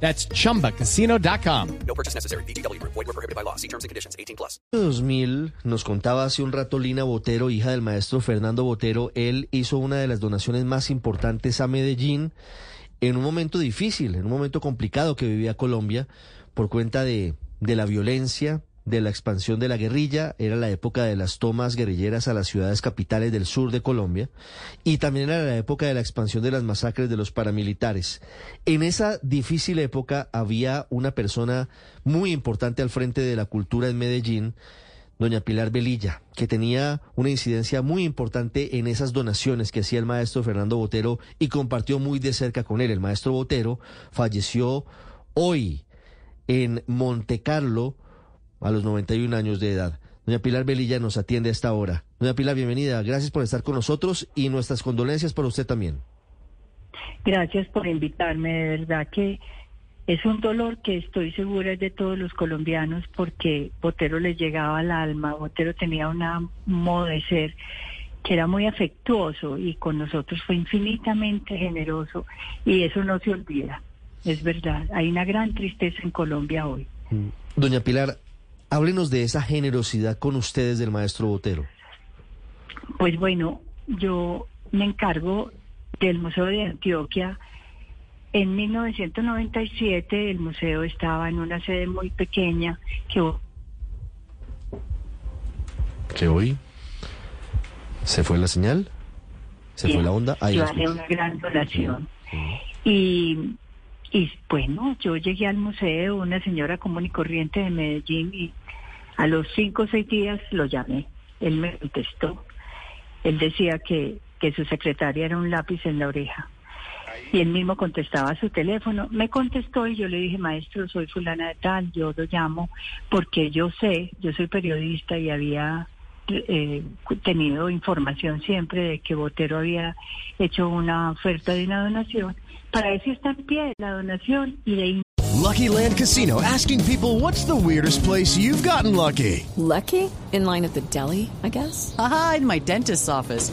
That's chumbacasino.com. No purchase necessary. BGW. Void were prohibited by law. See terms and conditions. 18 plus. 2000 nos contaba hace un rato Lina Botero, hija del maestro Fernando Botero, él hizo una de las donaciones más importantes a Medellín en un momento difícil, en un momento complicado que vivía Colombia por cuenta de, de la violencia, de la expansión de la guerrilla, era la época de las tomas guerrilleras a las ciudades capitales del sur de Colombia y también era la época de la expansión de las masacres de los paramilitares. En esa difícil época había una persona muy importante al frente de la cultura en Medellín, doña Pilar Velilla, que tenía una incidencia muy importante en esas donaciones que hacía el maestro Fernando Botero y compartió muy de cerca con él. El maestro Botero falleció hoy en Monte Carlo, a los 91 años de edad. Doña Pilar Velilla nos atiende a esta hora. Doña Pilar, bienvenida. Gracias por estar con nosotros y nuestras condolencias para usted también. Gracias por invitarme. De verdad que es un dolor que estoy segura es de todos los colombianos porque Botero les llegaba al alma. Botero tenía una- un modo de ser que era muy afectuoso y con nosotros fue infinitamente generoso y eso no se olvida. Es verdad. Hay una gran tristeza en Colombia hoy. Doña Pilar, háblenos de esa generosidad con ustedes del maestro Botero. Pues bueno, yo me encargo del Museo de Antioquia. En 1997 el museo estaba en una sede muy pequeña que ¿Que hoy se fue la señal? ¿Se fue la onda? Ahí yo una gran donación. Y, y bueno, yo llegué al museo, una señora común y corriente de Medellín, y a los cinco o seis días lo llamé. Él me contestó. Él decía que, que su secretaria era un lápiz en la oreja. Y él mismo contestaba a su teléfono. Me contestó y yo le dije, maestro, soy fulana de tal, yo lo llamo porque yo sé, yo soy periodista y había eh, tenido información siempre de que Botero había hecho una oferta de una donación. Para eso está en pie la donación y de ahí Lucky Land Casino asking people what's the weirdest place you've gotten lucky? Lucky? In line at the deli, I guess? Aha, in my dentist's office.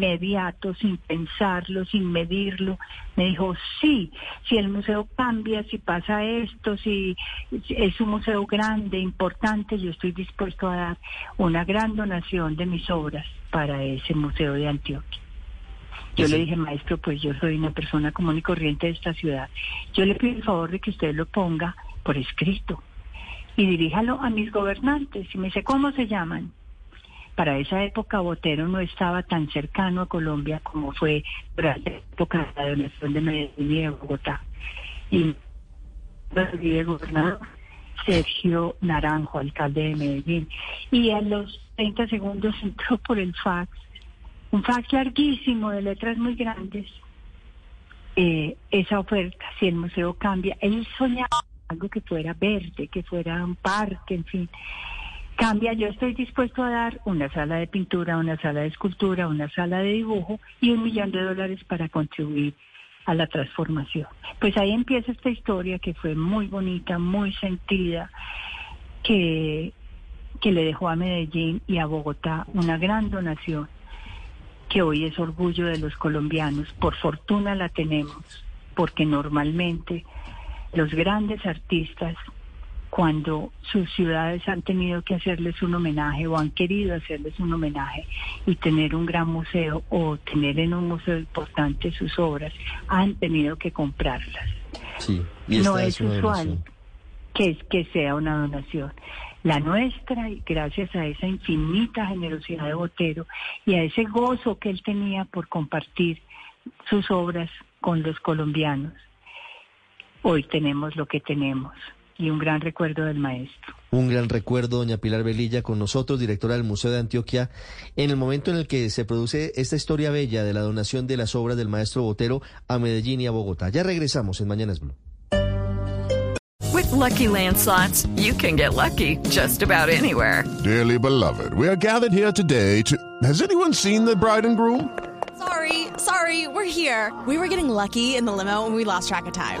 Inmediato, sin pensarlo, sin medirlo, me dijo, sí, si el museo cambia, si pasa esto, si es un museo grande, importante, yo estoy dispuesto a dar una gran donación de mis obras para ese museo de Antioquia. Yo le dije, maestro, pues yo soy una persona común y corriente de esta ciudad. Yo le pido el favor de que usted lo ponga por escrito y diríjalo a mis gobernantes. Y me dice, ¿cómo se llaman? Para esa época Botero no estaba tan cercano a Colombia como fue durante la época de la donación de Medellín y de Bogotá. Y el gobernador Sergio Naranjo, alcalde de Medellín. Y a los 30 segundos entró por el fax, un fax larguísimo de letras muy grandes, eh, esa oferta, si el museo cambia. Él soñaba algo que fuera verde, que fuera un parque, en fin cambia, yo estoy dispuesto a dar una sala de pintura, una sala de escultura, una sala de dibujo y un millón de dólares para contribuir a la transformación. Pues ahí empieza esta historia que fue muy bonita, muy sentida, que, que le dejó a Medellín y a Bogotá una gran donación, que hoy es orgullo de los colombianos. Por fortuna la tenemos, porque normalmente los grandes artistas cuando sus ciudades han tenido que hacerles un homenaje o han querido hacerles un homenaje y tener un gran museo o tener en un museo importante sus obras, han tenido que comprarlas. Sí, y no es usual que, que sea una donación. La nuestra, y gracias a esa infinita generosidad de Botero y a ese gozo que él tenía por compartir sus obras con los colombianos. Hoy tenemos lo que tenemos y un gran recuerdo del maestro. Un gran recuerdo, doña Pilar Velilla, con nosotros, directora del Museo de Antioquia, en el momento en el que se produce esta historia bella de la donación de las obras del maestro Botero a Medellín y a Bogotá. Ya regresamos en Mañanas Blue. With lucky landslots, you can get lucky just about anywhere. Dearly beloved, we are gathered here today to. Has anyone seen the bride and groom? Sorry, sorry, we're here. We were getting lucky in the limo and we lost track of time.